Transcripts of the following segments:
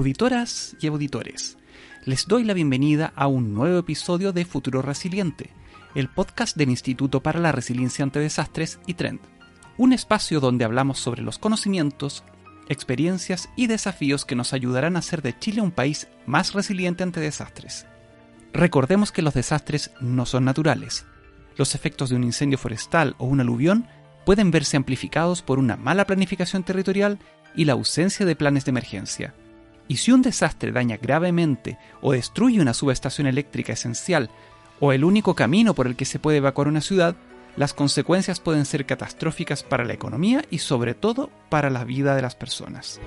Auditoras y auditores, les doy la bienvenida a un nuevo episodio de Futuro Resiliente, el podcast del Instituto para la Resiliencia ante Desastres y Trend, un espacio donde hablamos sobre los conocimientos, experiencias y desafíos que nos ayudarán a hacer de Chile un país más resiliente ante desastres. Recordemos que los desastres no son naturales. Los efectos de un incendio forestal o un aluvión pueden verse amplificados por una mala planificación territorial y la ausencia de planes de emergencia. Y si un desastre daña gravemente o destruye una subestación eléctrica esencial o el único camino por el que se puede evacuar una ciudad, las consecuencias pueden ser catastróficas para la economía y sobre todo para la vida de las personas.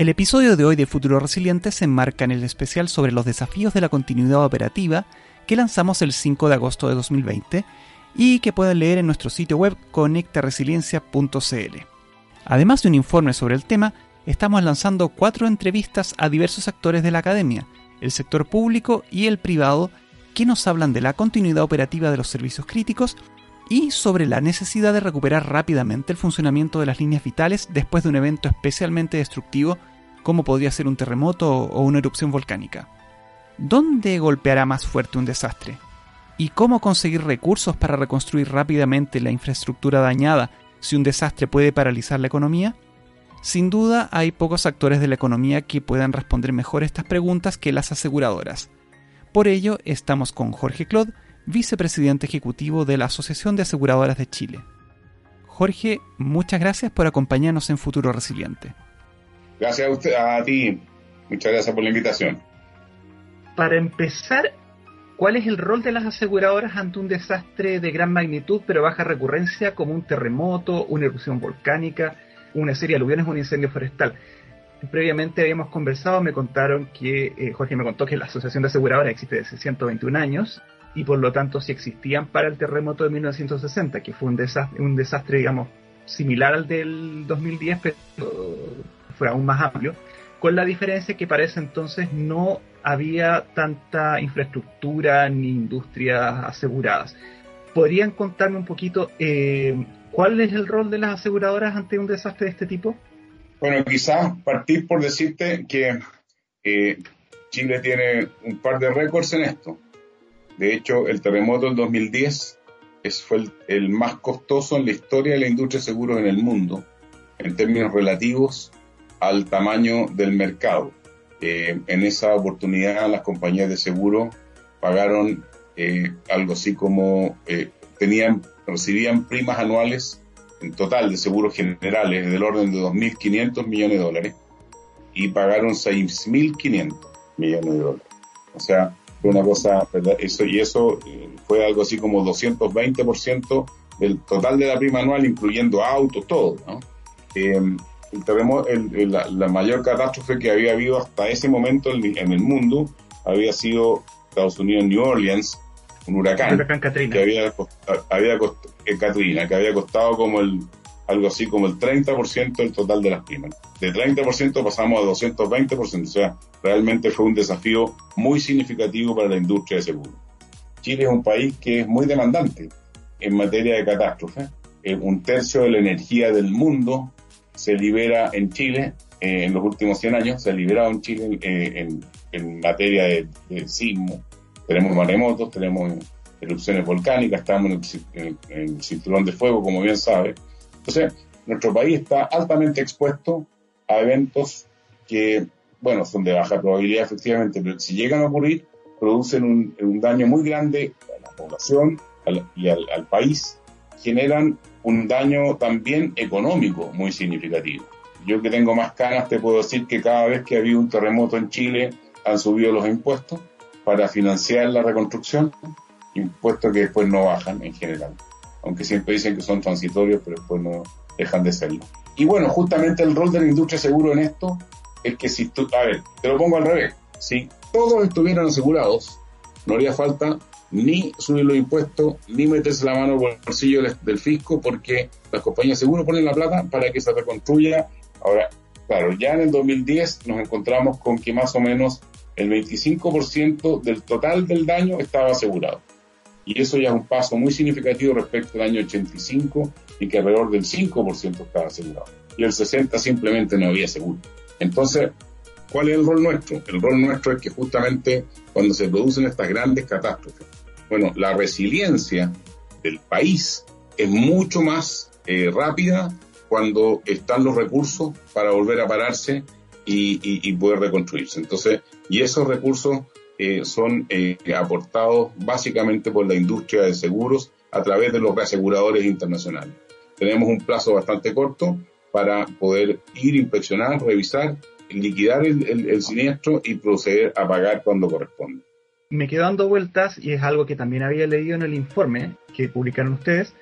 El episodio de hoy de Futuro Resiliente se enmarca en el especial sobre los desafíos de la continuidad operativa que lanzamos el 5 de agosto de 2020 y que pueden leer en nuestro sitio web conectaresiliencia.cl. Además de un informe sobre el tema, estamos lanzando cuatro entrevistas a diversos actores de la academia, el sector público y el privado, que nos hablan de la continuidad operativa de los servicios críticos y sobre la necesidad de recuperar rápidamente el funcionamiento de las líneas vitales después de un evento especialmente destructivo como podría ser un terremoto o una erupción volcánica. ¿Dónde golpeará más fuerte un desastre? ¿Y cómo conseguir recursos para reconstruir rápidamente la infraestructura dañada si un desastre puede paralizar la economía? Sin duda hay pocos actores de la economía que puedan responder mejor estas preguntas que las aseguradoras. Por ello, estamos con Jorge Claude, vicepresidente ejecutivo de la Asociación de Aseguradoras de Chile. Jorge, muchas gracias por acompañarnos en Futuro Resiliente. Gracias a, usted, a ti. Muchas gracias por la invitación. Para empezar, ¿Cuál es el rol de las aseguradoras ante un desastre de gran magnitud pero baja recurrencia como un terremoto, una erupción volcánica, una serie de aluviones o un incendio forestal? Previamente habíamos conversado, me contaron que, eh, Jorge me contó que la Asociación de Aseguradoras existe desde 121 años y por lo tanto si existían para el terremoto de 1960, que fue un desastre, digamos, similar al del 2010, pero fue aún más amplio, con la diferencia que para entonces no había tanta infraestructura ni industrias aseguradas. ¿Podrían contarme un poquito eh, cuál es el rol de las aseguradoras ante un desastre de este tipo? Bueno, quizás partir por decirte que eh, Chile tiene un par de récords en esto. De hecho, el terremoto del 2010 es, fue el, el, más costoso en la historia de la industria de seguros en el mundo, en términos relativos al tamaño del mercado. Eh, en esa oportunidad las compañías de seguro pagaron eh, algo así como eh, tenían recibían primas anuales en total de seguros generales del orden de 2.500 millones de dólares y pagaron 6.500 millones de dólares. O sea, fue una cosa, Eso, y eso fue algo así como 220% del total de la prima anual, incluyendo autos, todo. ¿no? El la, mayor catástrofe que había habido hasta ese momento en, el mundo había sido Estados Unidos, New Orleans, un huracán, que había, había eh, Katrina, que había costado como el algo así como el 30% del total de las primas. De 30% pasamos a 220%, o sea, realmente fue un desafío muy significativo para la industria de seguro. Chile es un país que es muy demandante en materia de catástrofe. un tercio de la energía del mundo se libera en Chile, eh, en los últimos 100 años, se ha liberado en Chile eh, en, materia de, sismo. Tenemos maremotos, tenemos erupciones volcánicas, estamos en el, cinturón de fuego, como bien sabe. Entonces, nuestro país está altamente expuesto a eventos que, bueno, son de baja probabilidad efectivamente, pero si llegan a ocurrir, producen un, daño muy grande a la población y al, país, generan un daño también económico muy significativo. yo que tengo más canas te puedo decir que cada vez que ha habido un terremoto en Chile han subido los impuestos para financiar la reconstrucción, impuestos que después no bajan en general, aunque siempre dicen que son transitorios, pero después no dejan de serlo. Y bueno, justamente el rol de la industria seguro en esto es que si tú, a ver, te lo pongo al revés, si todos estuvieran asegurados, no haría falta ni subir los impuestos, ni meterse la mano por el bolsillo del, fisco, porque las compañías seguro ponen la plata para que se reconstruya. Ahora, claro, ya en el 2010 nos encontramos con que más o menos el 25% del total del daño estaba asegurado. Y eso ya es un paso muy significativo respecto al año 85, y que alrededor del 5% estaba asegurado. Y el 60% simplemente no había seguro. Entonces, ¿cuál es el rol nuestro? El rol nuestro es que justamente cuando se producen estas grandes catástrofes, bueno, la resiliencia del país es mucho más eh, rápida cuando están los recursos para volver a pararse y, poder reconstruirse. Entonces, y esos recursos eh, son eh, aportados básicamente por la industria de seguros a través de los reaseguradores internacionales. Tenemos un plazo bastante corto para poder ir, inspeccionar, revisar, liquidar el siniestro y proceder a pagar cuando corresponde me quedo dando vueltas, y es algo que también había leído en el informe que publicaron ustedes,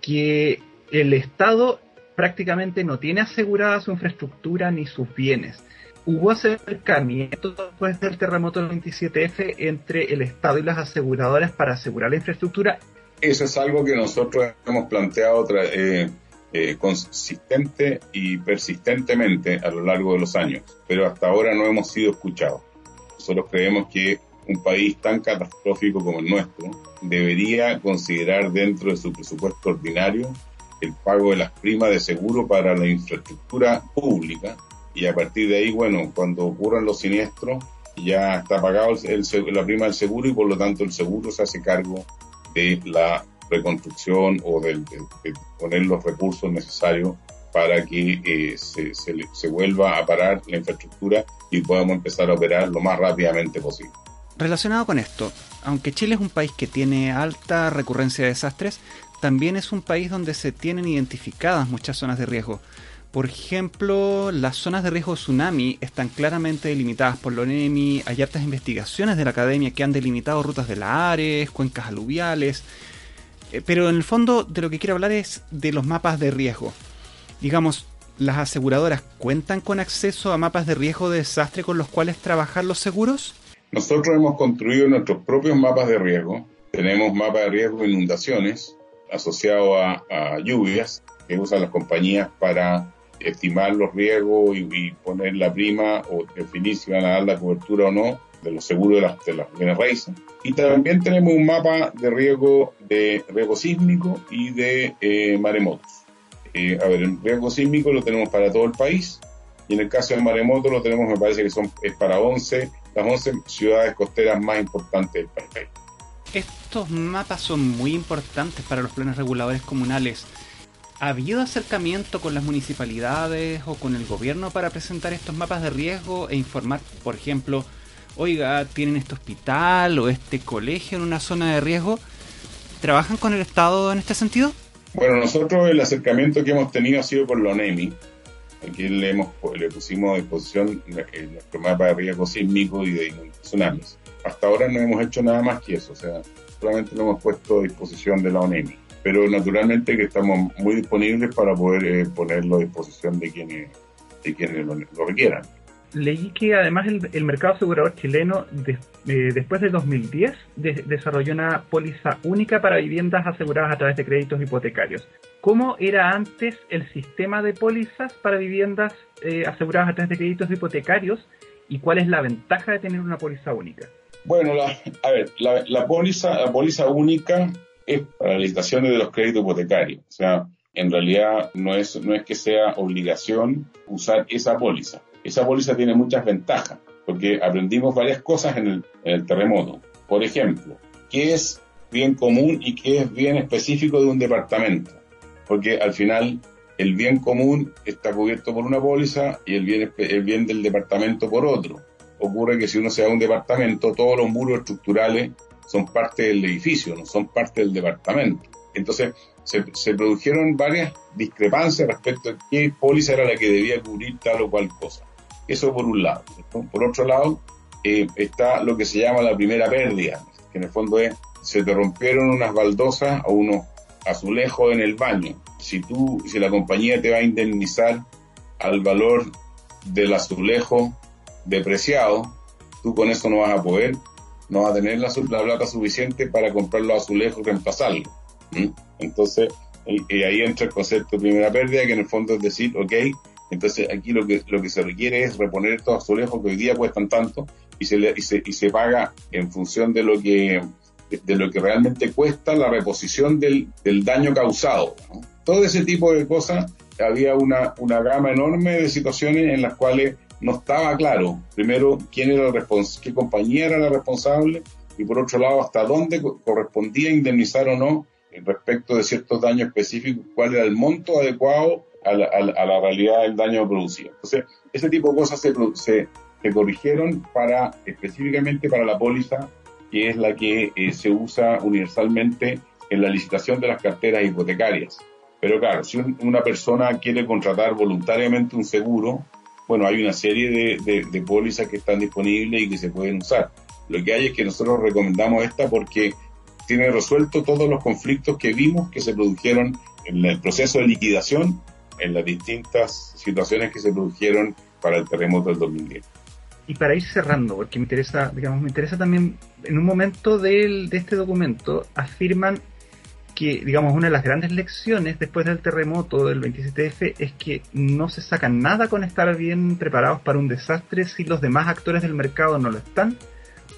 que el Estado prácticamente no tiene asegurada su infraestructura ni sus bienes. ¿Hubo acercamiento después del terremoto del 27F entre el Estado y las aseguradoras para asegurar la infraestructura? Eso es algo que nosotros hemos planteado eh, eh, consistente y persistentemente a lo largo de los años, pero hasta ahora no hemos sido escuchados. Nosotros creemos que un país tan catastrófico como el nuestro debería considerar dentro de su presupuesto ordinario el pago de las primas de seguro para la infraestructura pública y a partir de ahí, bueno, cuando ocurran los siniestros ya está pagado la prima del seguro y por lo tanto el seguro se hace cargo de la reconstrucción o de, poner los recursos necesarios para que eh, se, se vuelva a parar la infraestructura y podamos empezar a operar lo más rápidamente posible. Relacionado con esto, aunque Chile es un país que tiene alta recurrencia de desastres, también es un país donde se tienen identificadas muchas zonas de riesgo. Por ejemplo, las zonas de riesgo tsunami están claramente delimitadas por la ONEMI, hay altas investigaciones de la academia que han delimitado rutas de la Ares, cuencas aluviales, pero en el fondo de lo que quiero hablar es de los mapas de riesgo. Digamos, ¿las aseguradoras cuentan con acceso a mapas de riesgo de desastre con los cuales trabajar los seguros? Nosotros hemos construido nuestros propios mapas de riesgo. Tenemos mapas de riesgo de inundaciones asociados a, lluvias que usan las compañías para estimar los riesgos y, poner la prima o definir si van a dar la cobertura o no de los seguros de las, de las bienes raíces. Y también tenemos un mapa de riesgo de riesgo sísmico y de eh, maremotos. Eh, a ver, el riesgo sísmico lo tenemos para todo el país y en el caso del maremoto lo tenemos, me parece que son es para 11 las 11 ciudades costeras más importantes del país. Estos mapas son muy importantes para los planes reguladores comunales. ¿Ha habido acercamiento con las municipalidades o con el gobierno para presentar estos mapas de riesgo e informar, por ejemplo, oiga, tienen este hospital o este colegio en una zona de riesgo? ¿Trabajan con el Estado en este sentido? Bueno, nosotros el acercamiento que hemos tenido ha sido con la ONEMI, Aquí le, hemos, le pusimos a disposición nuestro mapa de riesgo sísmico y de tsunamis. Hasta ahora no hemos hecho nada más que eso, o sea, solamente lo hemos puesto a disposición de la ONEMI. Pero naturalmente que estamos muy disponibles para poder eh, ponerlo a disposición de quienes, de quienes lo requieran leí que además el, mercado asegurador chileno eh, después de 2010 desarrolló una póliza única para viviendas aseguradas a través de créditos hipotecarios. ¿Cómo era antes el sistema de pólizas para viviendas eh, aseguradas a través de créditos hipotecarios y cuál es la ventaja de tener una póliza única? Bueno, a ver, la, póliza, la póliza única es para las licitaciones de los créditos hipotecarios. O sea, en realidad no es, no es que sea obligación usar esa póliza esa póliza tiene muchas ventajas, porque aprendimos varias cosas en el, terremoto. Por ejemplo, qué es bien común y qué es bien específico de un departamento. Porque al final el bien común está cubierto por una póliza y el bien, el bien del departamento por otro. Ocurre que si uno se da un departamento, todos los muros estructurales son parte del edificio, no son parte del departamento. Entonces, se, produjeron varias discrepancias respecto a qué póliza era la que debía cubrir tal o cual cosa. Eso por un lado. Por otro lado, eh, está lo que se llama la primera pérdida, que en el fondo es, se te rompieron unas baldosas o unos azulejos en el baño. Si tú, si la compañía te va a indemnizar al valor del azulejo depreciado, tú con eso no vas a poder, no vas a tener la, plata suficiente para comprar los azulejos y reemplazarlo. Entonces, y, ahí entra el concepto de primera pérdida, que en el fondo es decir, ok, entonces aquí lo que, lo que se requiere es reponer estos azulejos que hoy día cuestan tanto y se, y se, y se paga en función de lo que de lo que realmente cuesta la reposición del, del daño causado. Todo ese tipo de cosas, había una, una gama enorme de situaciones en las cuales no estaba claro, primero, quién era qué compañía era la responsable, y por otro lado, hasta dónde correspondía indemnizar o no respecto de ciertos daños específicos, cuál era el monto adecuado a la, a la realidad del daño producido. Entonces, ese tipo de cosas se, se, se corrigieron para, específicamente para la póliza, que es la que eh, se usa universalmente en la licitación de las carteras hipotecarias. Pero claro, si una persona quiere contratar voluntariamente un seguro, bueno, hay una serie de, pólizas que están disponibles y que se pueden usar. Lo que hay es que nosotros recomendamos esta porque tiene resuelto todos los conflictos que vimos que se produjeron en el proceso de liquidación en las distintas situaciones que se produjeron para el terremoto del 2010. Y para ir cerrando, porque me interesa, digamos, me interesa también, en un momento de este documento afirman que, digamos, una de las grandes lecciones después del terremoto del 27F es que no se saca nada con estar bien preparados para un desastre si los demás actores del mercado no lo están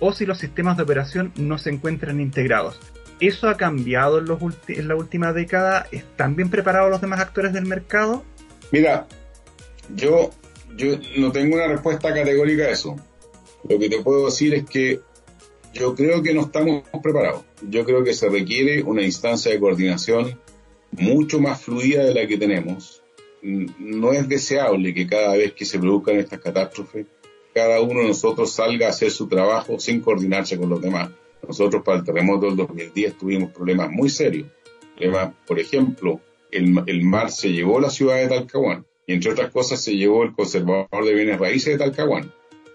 o si los sistemas de operación no se encuentran integrados. ¿Eso ha cambiado en, los en la última década? ¿Están bien preparados los demás actores del mercado? Mira, yo, yo no tengo una respuesta categórica a eso. Lo que te puedo decir es que yo creo que no estamos preparados. Yo creo que se requiere una instancia de coordinación mucho más fluida de la que tenemos. No es deseable que cada vez que se produzcan estas catástrofes, cada uno de nosotros salga a hacer su trabajo sin coordinarse con los demás. Nosotros para el terremoto del 2010 tuvimos problemas muy serios. por ejemplo, el, mar se llevó la ciudad de Talcahuán y entre otras cosas se llevó el conservador de bienes raíces de Talcahuán.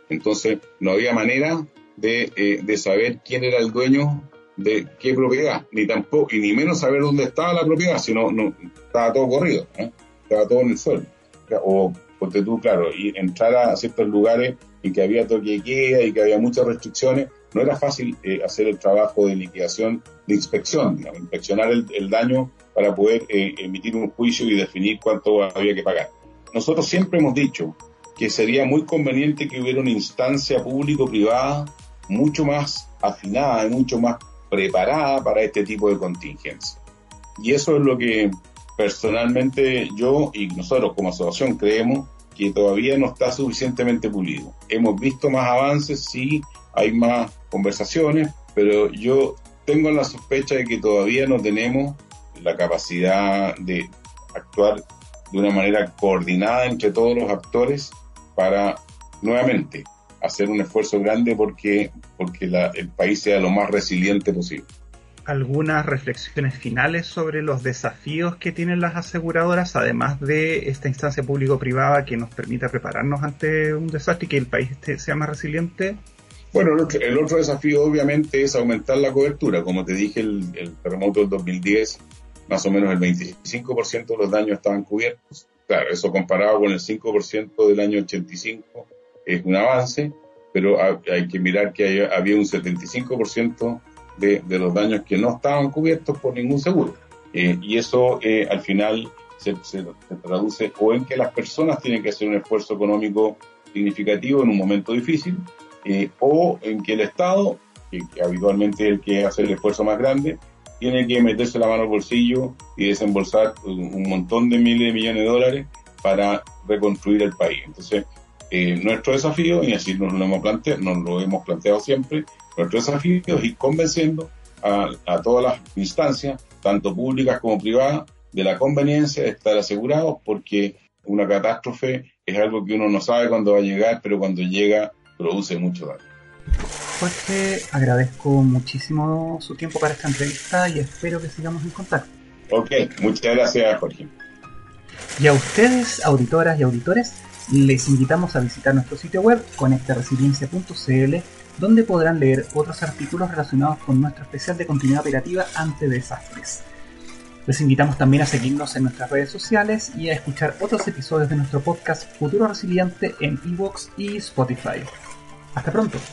Entonces no había manera de, eh, de saber quién era el dueño de qué propiedad, ni tampoco, y ni menos saber dónde estaba la propiedad, sino no, estaba todo corrido, estaba todo en el sol. O, porque tú, claro, y entrar a ciertos lugares en que había toque y que había muchas restricciones, no era fácil eh, hacer el trabajo de liquidación, de inspección, inspeccionar el, daño para poder eh, emitir un juicio y definir cuánto había que pagar. Nosotros siempre hemos dicho que sería muy conveniente que hubiera una instancia público-privada mucho más afinada y mucho más preparada para este tipo de contingencia. Y eso es lo que personalmente yo y nosotros como asociación creemos que todavía no está suficientemente pulido. Hemos visto más avances, sí, hay más conversaciones, pero yo tengo la sospecha de que todavía no tenemos la capacidad de actuar de una manera coordinada entre todos los actores para nuevamente hacer un esfuerzo grande porque, porque el país sea lo más resiliente posible. Algunas reflexiones finales sobre los desafíos que tienen las aseguradoras, además de esta instancia público-privada que nos permita prepararnos ante un desastre y que el país sea más resiliente. Bueno, el otro, desafío obviamente es aumentar la cobertura. Como te dije, el, el terremoto del 2010, más o menos el 25% de los daños estaban cubiertos. Claro, eso comparado con el 5% del año 85 es un avance, pero hay que mirar que había un 75% de, de los daños que no estaban cubiertos por ningún seguro. Eh, y eso eh, al final se, se, traduce o en que las personas tienen que hacer un esfuerzo económico significativo en un momento difícil, o en que el Estado, que, habitualmente es el que hace el esfuerzo más grande, tiene que meterse la mano al bolsillo y desembolsar un montón de miles de millones de dólares para reconstruir el país. Entonces, eh, nuestro desafío, y así nos lo, hemos planteado, nos lo hemos planteado siempre, nuestro desafío es ir convenciendo a, todas las instancias, tanto públicas como privadas, de la conveniencia de estar asegurados, porque una catástrofe es algo que uno no sabe cuándo va a llegar, pero cuando llega produce mucho daño. Jorge, agradezco muchísimo su tiempo para esta entrevista y espero que sigamos en contacto. Ok, muchas gracias, Jorge. Y a ustedes, auditoras y auditores, les invitamos a visitar nuestro sitio web conectaresiliencia.cl donde podrán leer otros artículos relacionados con nuestro especial de continuidad operativa ante desastres. Les invitamos también a seguirnos en nuestras redes sociales y a escuchar otros episodios de nuestro podcast Futuro Resiliente en Evox y Spotify. Hasta pronto.